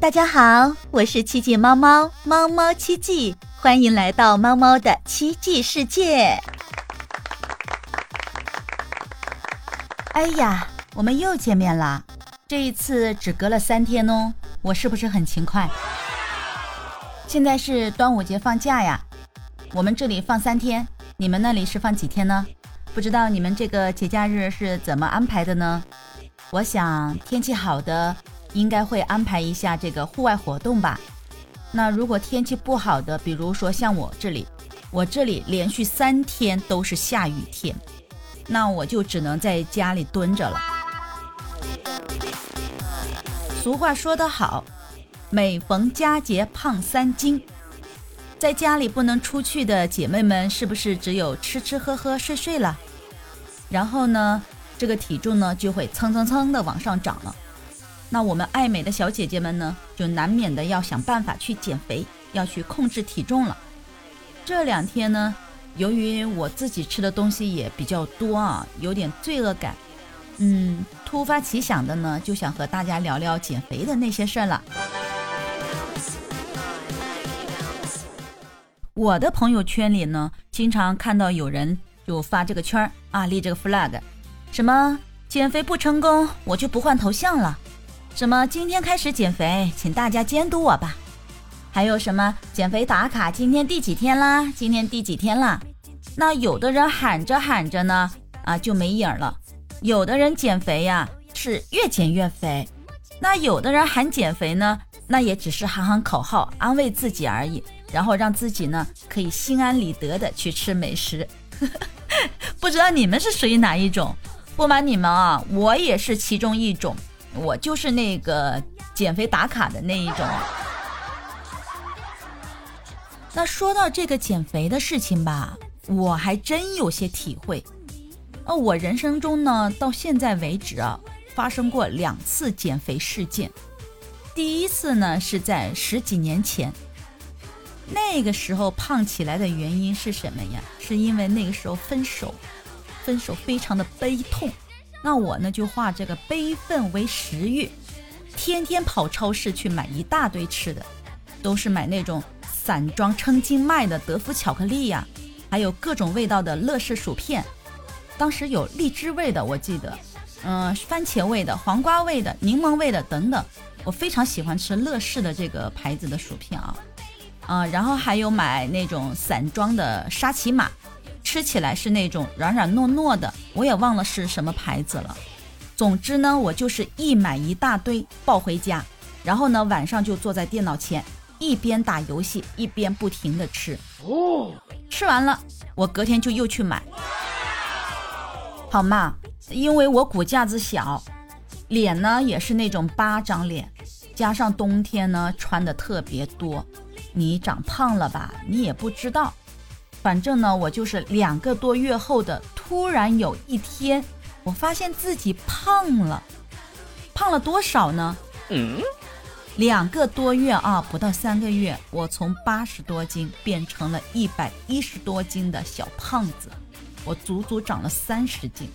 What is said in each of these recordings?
大家好，我是奇迹猫猫，猫猫奇迹，欢迎来到猫猫的奇迹世界。哎呀，我们又见面了，这一次只隔了三天哦，我是不是很勤快？现在是端午节放假呀，我们这里放三天，你们那里是放几天呢？不知道你们这个节假日是怎么安排的呢？我想天气好的。应该会安排一下这个户外活动吧。那如果天气不好的，比如说像我这里，我这里连续三天都是下雨天，那我就只能在家里蹲着了。俗话说得好，每逢佳节胖三斤。在家里不能出去的姐妹们，是不是只有吃吃喝喝睡睡了？然后呢，这个体重呢就会蹭蹭蹭的往上涨了。那我们爱美的小姐姐们呢，就难免的要想办法去减肥，要去控制体重了。这两天呢，由于我自己吃的东西也比较多啊，有点罪恶感，嗯，突发奇想的呢，就想和大家聊聊减肥的那些事儿了。我的朋友圈里呢，经常看到有人就发这个圈儿啊，立这个 flag，什么减肥不成功，我就不换头像了。什么？今天开始减肥，请大家监督我吧。还有什么减肥打卡？今天第几天啦？今天第几天啦？那有的人喊着喊着呢，啊就没影儿了。有的人减肥呀是越减越肥，那有的人喊减肥呢，那也只是喊喊口号，安慰自己而已，然后让自己呢可以心安理得的去吃美食。不知道你们是属于哪一种？不瞒你们啊，我也是其中一种。我就是那个减肥打卡的那一种。那说到这个减肥的事情吧，我还真有些体会。呃，我人生中呢，到现在为止啊，发生过两次减肥事件。第一次呢，是在十几年前，那个时候胖起来的原因是什么呀？是因为那个时候分手，分手非常的悲痛。那我呢就化这个悲愤为食欲，天天跑超市去买一大堆吃的，都是买那种散装称斤卖的德芙巧克力呀，还有各种味道的乐事薯片。当时有荔枝味的，我记得，嗯，番茄味的、黄瓜味的、柠檬味的等等。我非常喜欢吃乐事的这个牌子的薯片啊，啊，然后还有买那种散装的沙琪玛。吃起来是那种软软糯糯的，我也忘了是什么牌子了。总之呢，我就是一买一大堆抱回家，然后呢晚上就坐在电脑前，一边打游戏一边不停的吃。哦，吃完了，我隔天就又去买。好嘛，因为我骨架子小，脸呢也是那种巴掌脸，加上冬天呢穿的特别多，你长胖了吧？你也不知道。反正呢，我就是两个多月后的突然有一天，我发现自己胖了，胖了多少呢？嗯，两个多月啊，不到三个月，我从八十多斤变成了一百一十多斤的小胖子，我足足长了三十斤。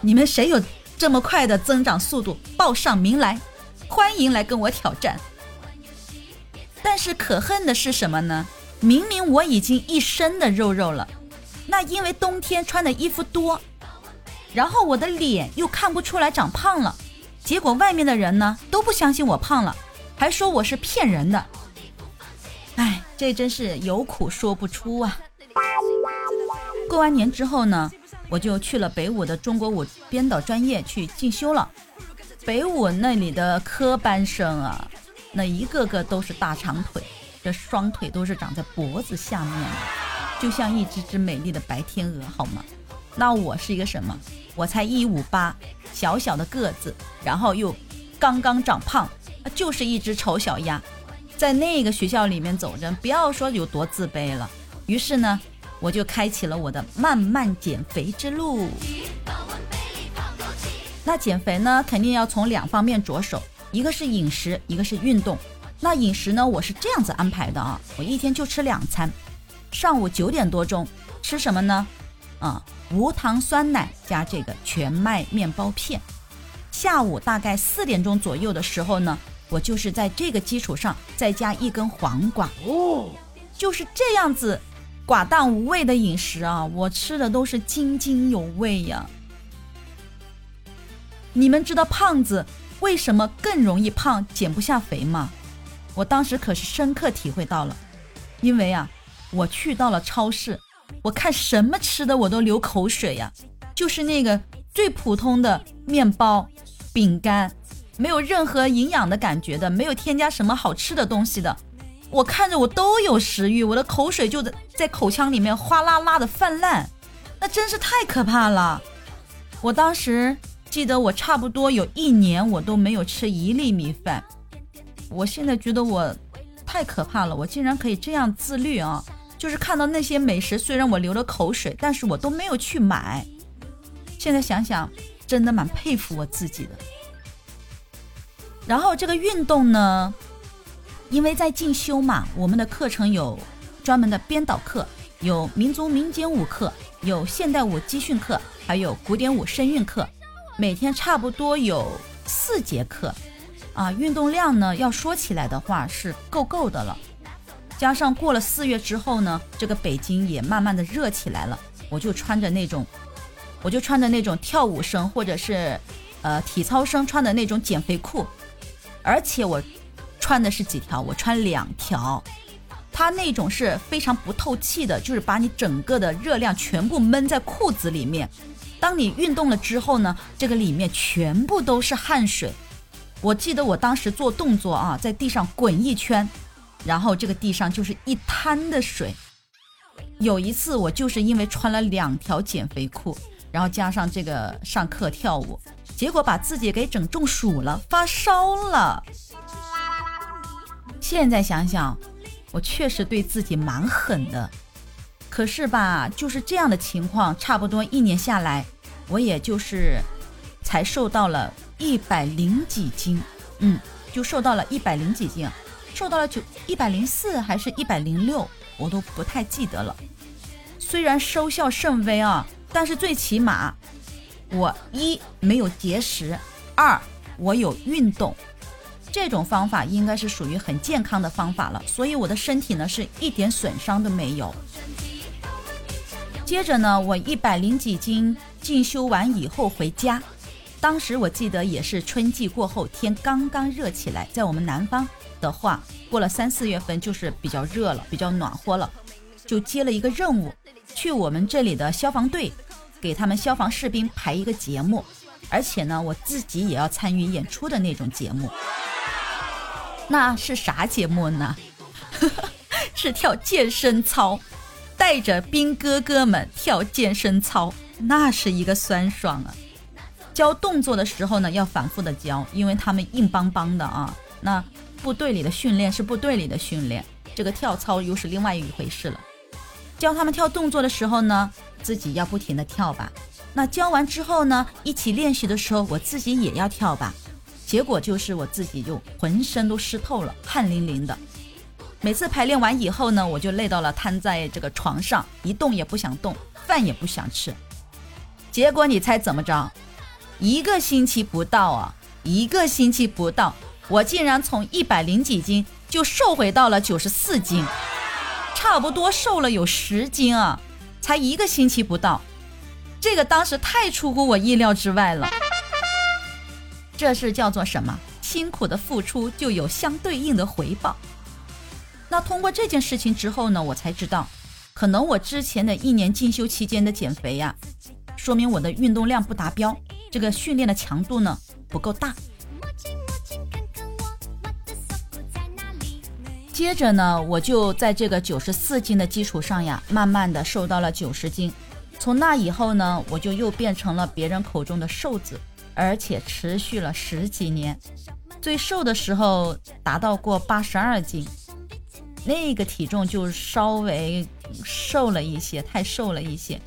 你们谁有这么快的增长速度？报上名来，欢迎来跟我挑战。但是可恨的是什么呢？明明我已经一身的肉肉了，那因为冬天穿的衣服多，然后我的脸又看不出来长胖了，结果外面的人呢都不相信我胖了，还说我是骗人的。哎，这真是有苦说不出啊！过完年之后呢，我就去了北舞的中国舞编导专业去进修了。北舞那里的科班生啊，那一个个都是大长腿。这双腿都是长在脖子下面的，就像一只只美丽的白天鹅，好吗？那我是一个什么？我才一五八，小小的个子，然后又刚刚长胖，就是一只丑小鸭，在那个学校里面走着，不要说有多自卑了。于是呢，我就开启了我的慢慢减肥之路。那减肥呢，肯定要从两方面着手，一个是饮食，一个是运动。那饮食呢？我是这样子安排的啊，我一天就吃两餐，上午九点多钟吃什么呢？啊，无糖酸奶加这个全麦面包片，下午大概四点钟左右的时候呢，我就是在这个基础上再加一根黄瓜，哦，就是这样子寡淡无味的饮食啊，我吃的都是津津有味呀。你们知道胖子为什么更容易胖、减不下肥吗？我当时可是深刻体会到了，因为啊，我去到了超市，我看什么吃的我都流口水呀，就是那个最普通的面包、饼干，没有任何营养的感觉的，没有添加什么好吃的东西的，我看着我都有食欲，我的口水就在在口腔里面哗啦啦的泛滥，那真是太可怕了，我当时。记得我差不多有一年，我都没有吃一粒米饭。我现在觉得我太可怕了，我竟然可以这样自律啊！就是看到那些美食，虽然我流了口水，但是我都没有去买。现在想想，真的蛮佩服我自己的。然后这个运动呢，因为在进修嘛，我们的课程有专门的编导课，有民族民间舞课，有现代舞集训课，还有古典舞声韵课。每天差不多有四节课，啊，运动量呢，要说起来的话是够够的了。加上过了四月之后呢，这个北京也慢慢的热起来了，我就穿着那种，我就穿着那种跳舞生或者是呃体操生穿的那种减肥裤，而且我穿的是几条？我穿两条，它那种是非常不透气的，就是把你整个的热量全部闷在裤子里面。当你运动了之后呢，这个里面全部都是汗水。我记得我当时做动作啊，在地上滚一圈，然后这个地上就是一滩的水。有一次我就是因为穿了两条减肥裤，然后加上这个上课跳舞，结果把自己给整中暑了，发烧了。现在想想，我确实对自己蛮狠的。可是吧，就是这样的情况，差不多一年下来，我也就是才瘦到了一百零几斤，嗯，就瘦到了一百零几斤，瘦到了九一百零四还是一百零六，我都不太记得了。虽然收效甚微啊，但是最起码我一没有节食，二我有运动，这种方法应该是属于很健康的方法了，所以我的身体呢是一点损伤都没有。接着呢，我一百零几斤进修完以后回家，当时我记得也是春季过后，天刚刚热起来，在我们南方的话，过了三四月份就是比较热了，比较暖和了，就接了一个任务，去我们这里的消防队，给他们消防士兵排一个节目，而且呢，我自己也要参与演出的那种节目。那是啥节目呢？是跳健身操。带着兵哥哥们跳健身操，那是一个酸爽啊！教动作的时候呢，要反复的教，因为他们硬邦邦的啊。那部队里的训练是部队里的训练，这个跳操又是另外一回事了。教他们跳动作的时候呢，自己要不停的跳吧。那教完之后呢，一起练习的时候，我自己也要跳吧。结果就是我自己就浑身都湿透了，汗淋淋的。每次排练完以后呢，我就累到了，瘫在这个床上，一动也不想动，饭也不想吃。结果你猜怎么着？一个星期不到啊，一个星期不到，我竟然从一百零几斤就瘦回到了九十四斤，差不多瘦了有十斤啊！才一个星期不到，这个当时太出乎我意料之外了。这是叫做什么？辛苦的付出就有相对应的回报。那通过这件事情之后呢，我才知道，可能我之前的一年进修期间的减肥呀，说明我的运动量不达标，这个训练的强度呢不够大。接着呢，我就在这个九十四斤的基础上呀，慢慢的瘦到了九十斤。从那以后呢，我就又变成了别人口中的瘦子，而且持续了十几年，最瘦的时候达到过八十二斤。那个体重就稍微瘦了一些，太瘦了一些。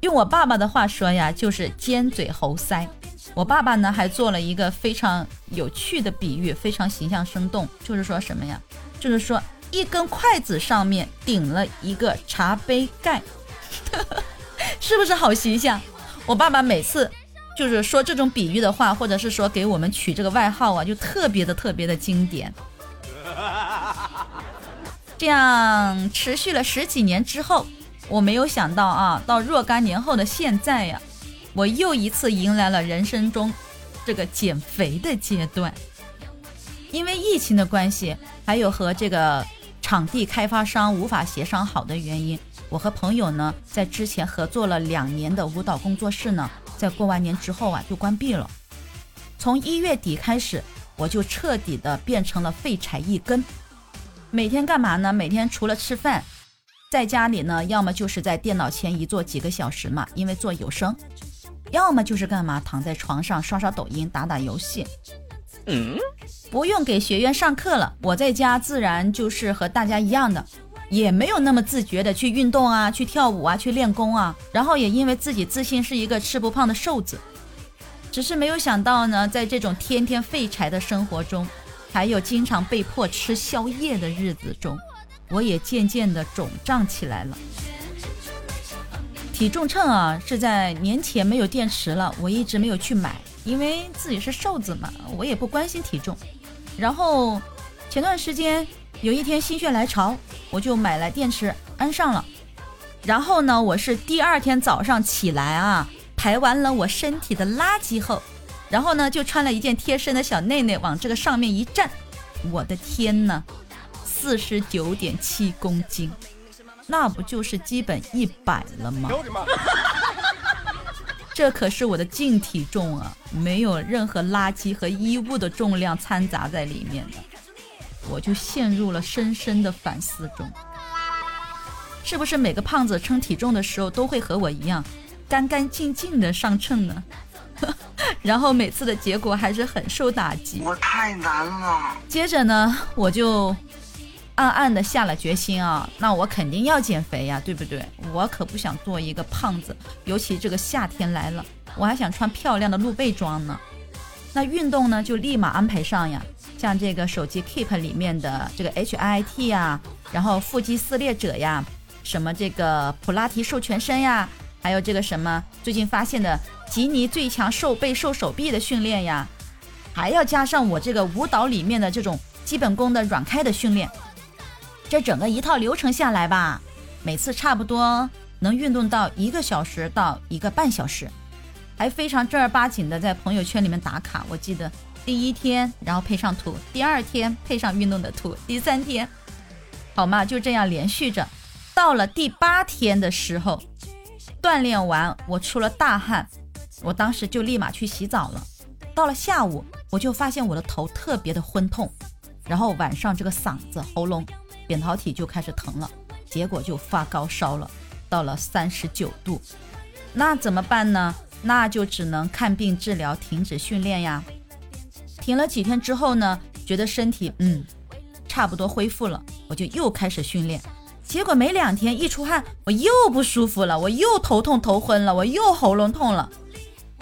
用我爸爸的话说呀，就是尖嘴猴腮。我爸爸呢还做了一个非常有趣的比喻，非常形象生动，就是说什么呀？就是说一根筷子上面顶了一个茶杯盖，是不是好形象？我爸爸每次就是说这种比喻的话，或者是说给我们取这个外号啊，就特别的特别的经典。这样持续了十几年之后，我没有想到啊，到若干年后的现在呀，我又一次迎来了人生中这个减肥的阶段。因为疫情的关系，还有和这个场地开发商无法协商好的原因，我和朋友呢，在之前合作了两年的舞蹈工作室呢，在过完年之后啊，就关闭了。从一月底开始，我就彻底的变成了废柴一根。每天干嘛呢？每天除了吃饭，在家里呢，要么就是在电脑前一坐几个小时嘛，因为做有声；要么就是干嘛，躺在床上刷刷抖音、打打游戏。嗯，不用给学员上课了，我在家自然就是和大家一样的，也没有那么自觉的去运动啊，去跳舞啊，去练功啊。然后也因为自己自信是一个吃不胖的瘦子，只是没有想到呢，在这种天天废柴的生活中。还有经常被迫吃宵夜的日子中，我也渐渐的肿胀起来了。体重秤啊，是在年前没有电池了，我一直没有去买，因为自己是瘦子嘛，我也不关心体重。然后前段时间有一天心血来潮，我就买来电池安上了。然后呢，我是第二天早上起来啊，排完了我身体的垃圾后。然后呢，就穿了一件贴身的小内内，往这个上面一站，我的天呐，四十九点七公斤，那不就是基本一百了吗？这可是我的净体重啊，没有任何垃圾和衣物的重量掺杂在里面的，我就陷入了深深的反思中。是不是每个胖子称体重的时候都会和我一样，干干净净的上秤呢？然后每次的结果还是很受打击，我太难了。接着呢，我就暗暗的下了决心啊，那我肯定要减肥呀，对不对？我可不想做一个胖子，尤其这个夏天来了，我还想穿漂亮的露背装呢。那运动呢，就立马安排上呀，像这个手机 Keep 里面的这个 HIIT 呀，然后腹肌撕裂者呀，什么这个普拉提瘦全身呀。还有这个什么最近发现的吉尼最强瘦背瘦手臂的训练呀，还要加上我这个舞蹈里面的这种基本功的软开的训练，这整个一套流程下来吧，每次差不多能运动到一个小时到一个半小时，还非常正儿八经的在朋友圈里面打卡。我记得第一天，然后配上图，第二天配上运动的图，第三天，好嘛，就这样连续着，到了第八天的时候。锻炼完，我出了大汗，我当时就立马去洗澡了。到了下午，我就发现我的头特别的昏痛，然后晚上这个嗓子、喉咙、扁桃体就开始疼了，结果就发高烧了，到了三十九度。那怎么办呢？那就只能看病治疗，停止训练呀。停了几天之后呢，觉得身体嗯差不多恢复了，我就又开始训练。结果没两天，一出汗我又不舒服了，我又头痛头昏了，我又喉咙痛了。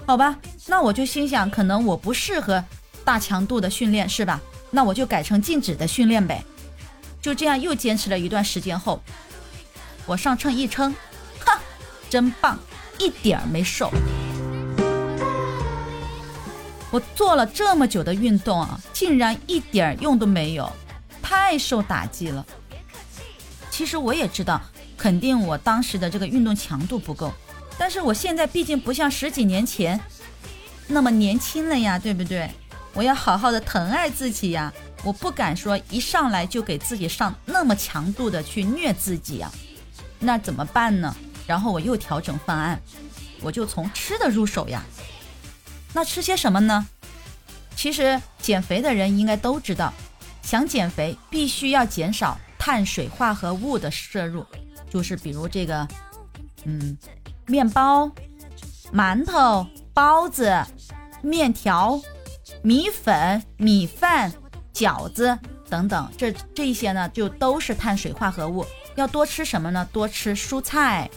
好吧，那我就心想，可能我不适合大强度的训练，是吧？那我就改成静止的训练呗。就这样又坚持了一段时间后，我上秤一称，哈，真棒，一点儿没瘦。我做了这么久的运动啊，竟然一点用都没有，太受打击了。其实我也知道，肯定我当时的这个运动强度不够，但是我现在毕竟不像十几年前那么年轻了呀，对不对？我要好好的疼爱自己呀，我不敢说一上来就给自己上那么强度的去虐自己啊，那怎么办呢？然后我又调整方案，我就从吃的入手呀。那吃些什么呢？其实减肥的人应该都知道，想减肥必须要减少。碳水化合物的摄入，就是比如这个，嗯，面包、馒头、包子、面条、米粉、米饭、饺子等等，这这些呢，就都是碳水化合物。要多吃什么呢？多吃蔬菜，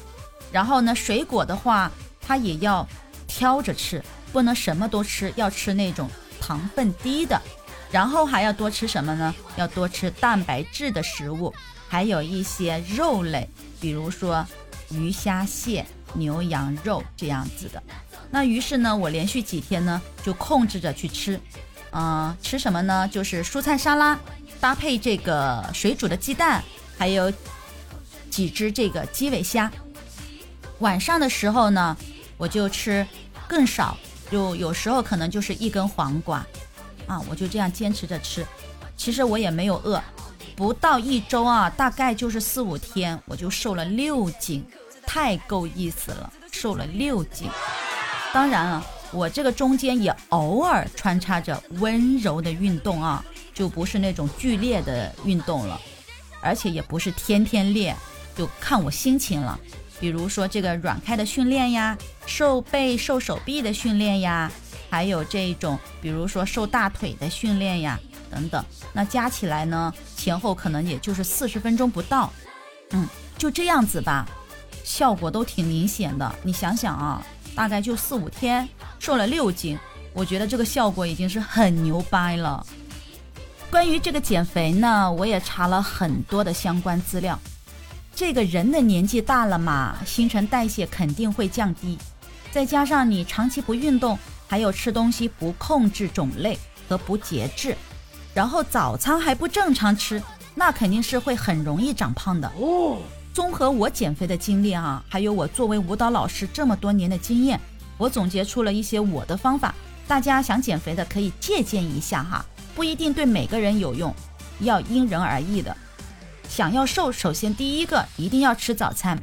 然后呢，水果的话，它也要挑着吃，不能什么都吃，要吃那种糖分低的。然后还要多吃什么呢？要多吃蛋白质的食物，还有一些肉类，比如说鱼虾蟹，牛羊肉这样子的。那于是呢，我连续几天呢就控制着去吃，嗯，吃什么呢？就是蔬菜沙拉搭配这个水煮的鸡蛋，还有几只这个鸡尾虾。晚上的时候呢，我就吃更少，就有时候可能就是一根黄瓜，啊，我就这样坚持着吃。其实我也没有饿，不到一周啊，大概就是四五天，我就瘦了六斤，太够意思了，瘦了六斤。当然了，我这个中间也偶尔穿插着温柔的运动啊，就不是那种剧烈的运动了，而且也不是天天练，就看我心情了。比如说这个软开的训练呀，瘦背瘦手臂的训练呀，还有这种比如说瘦大腿的训练呀，等等，那加起来呢，前后可能也就是四十分钟不到，嗯，就这样子吧，效果都挺明显的。你想想啊，大概就四五天，瘦了六斤，我觉得这个效果已经是很牛掰了。关于这个减肥呢，我也查了很多的相关资料。这个人的年纪大了嘛，新陈代谢肯定会降低，再加上你长期不运动，还有吃东西不控制种类和不节制，然后早餐还不正常吃，那肯定是会很容易长胖的。哦，综合我减肥的经历啊，还有我作为舞蹈老师这么多年的经验，我总结出了一些我的方法，大家想减肥的可以借鉴一下哈，不一定对每个人有用，要因人而异的。想要瘦，首先第一个一定要吃早餐。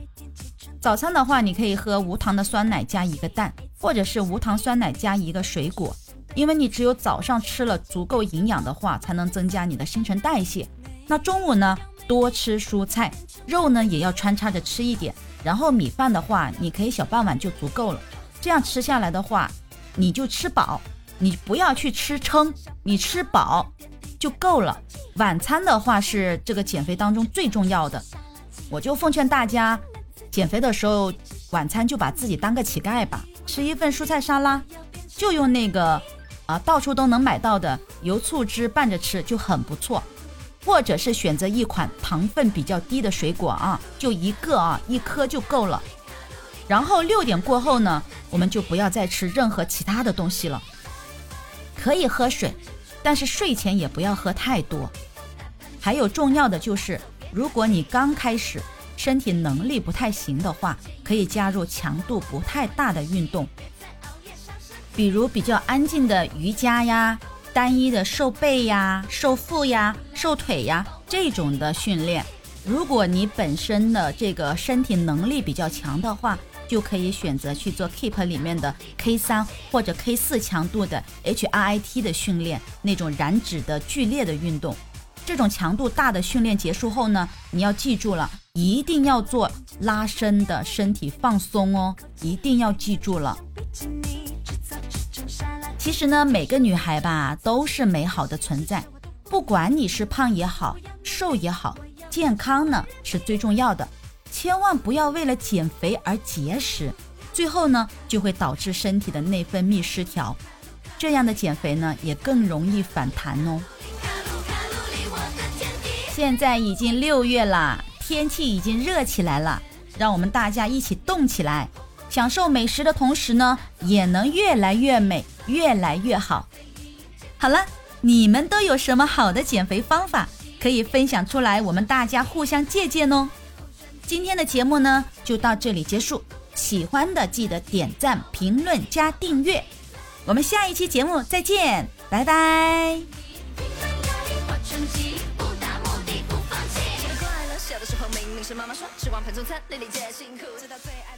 早餐的话，你可以喝无糖的酸奶加一个蛋，或者是无糖酸奶加一个水果。因为你只有早上吃了足够营养的话，才能增加你的新陈代谢。那中午呢，多吃蔬菜，肉呢也要穿插着吃一点。然后米饭的话，你可以小半碗就足够了。这样吃下来的话，你就吃饱，你不要去吃撑，你吃饱。就够了。晚餐的话是这个减肥当中最重要的，我就奉劝大家，减肥的时候晚餐就把自己当个乞丐吧，吃一份蔬菜沙拉，就用那个啊到处都能买到的油醋汁拌着吃就很不错，或者是选择一款糖分比较低的水果啊，就一个啊一颗就够了。然后六点过后呢，我们就不要再吃任何其他的东西了，可以喝水。但是睡前也不要喝太多，还有重要的就是，如果你刚开始身体能力不太行的话，可以加入强度不太大的运动，比如比较安静的瑜伽呀、单一的瘦背呀、瘦腹呀、瘦腿呀这种的训练。如果你本身的这个身体能力比较强的话，就可以选择去做 Keep 里面的 K 三或者 K 四强度的 HIIT 的训练，那种燃脂的剧烈的运动。这种强度大的训练结束后呢，你要记住了，一定要做拉伸的身体放松哦，一定要记住了。其实呢，每个女孩吧都是美好的存在，不管你是胖也好，瘦也好，健康呢是最重要的。千万不要为了减肥而节食，最后呢就会导致身体的内分泌失调，这样的减肥呢也更容易反弹哦。现在已经六月了，天气已经热起来了，让我们大家一起动起来，享受美食的同时呢，也能越来越美，越来越好。好了，你们都有什么好的减肥方法可以分享出来，我们大家互相借鉴哦。今天的节目呢，就到这里结束。喜欢的记得点赞、评论、加订阅。我们下一期节目再见，拜拜。是妈妈说吃完盘中餐，粒粒皆辛苦，直到最爱。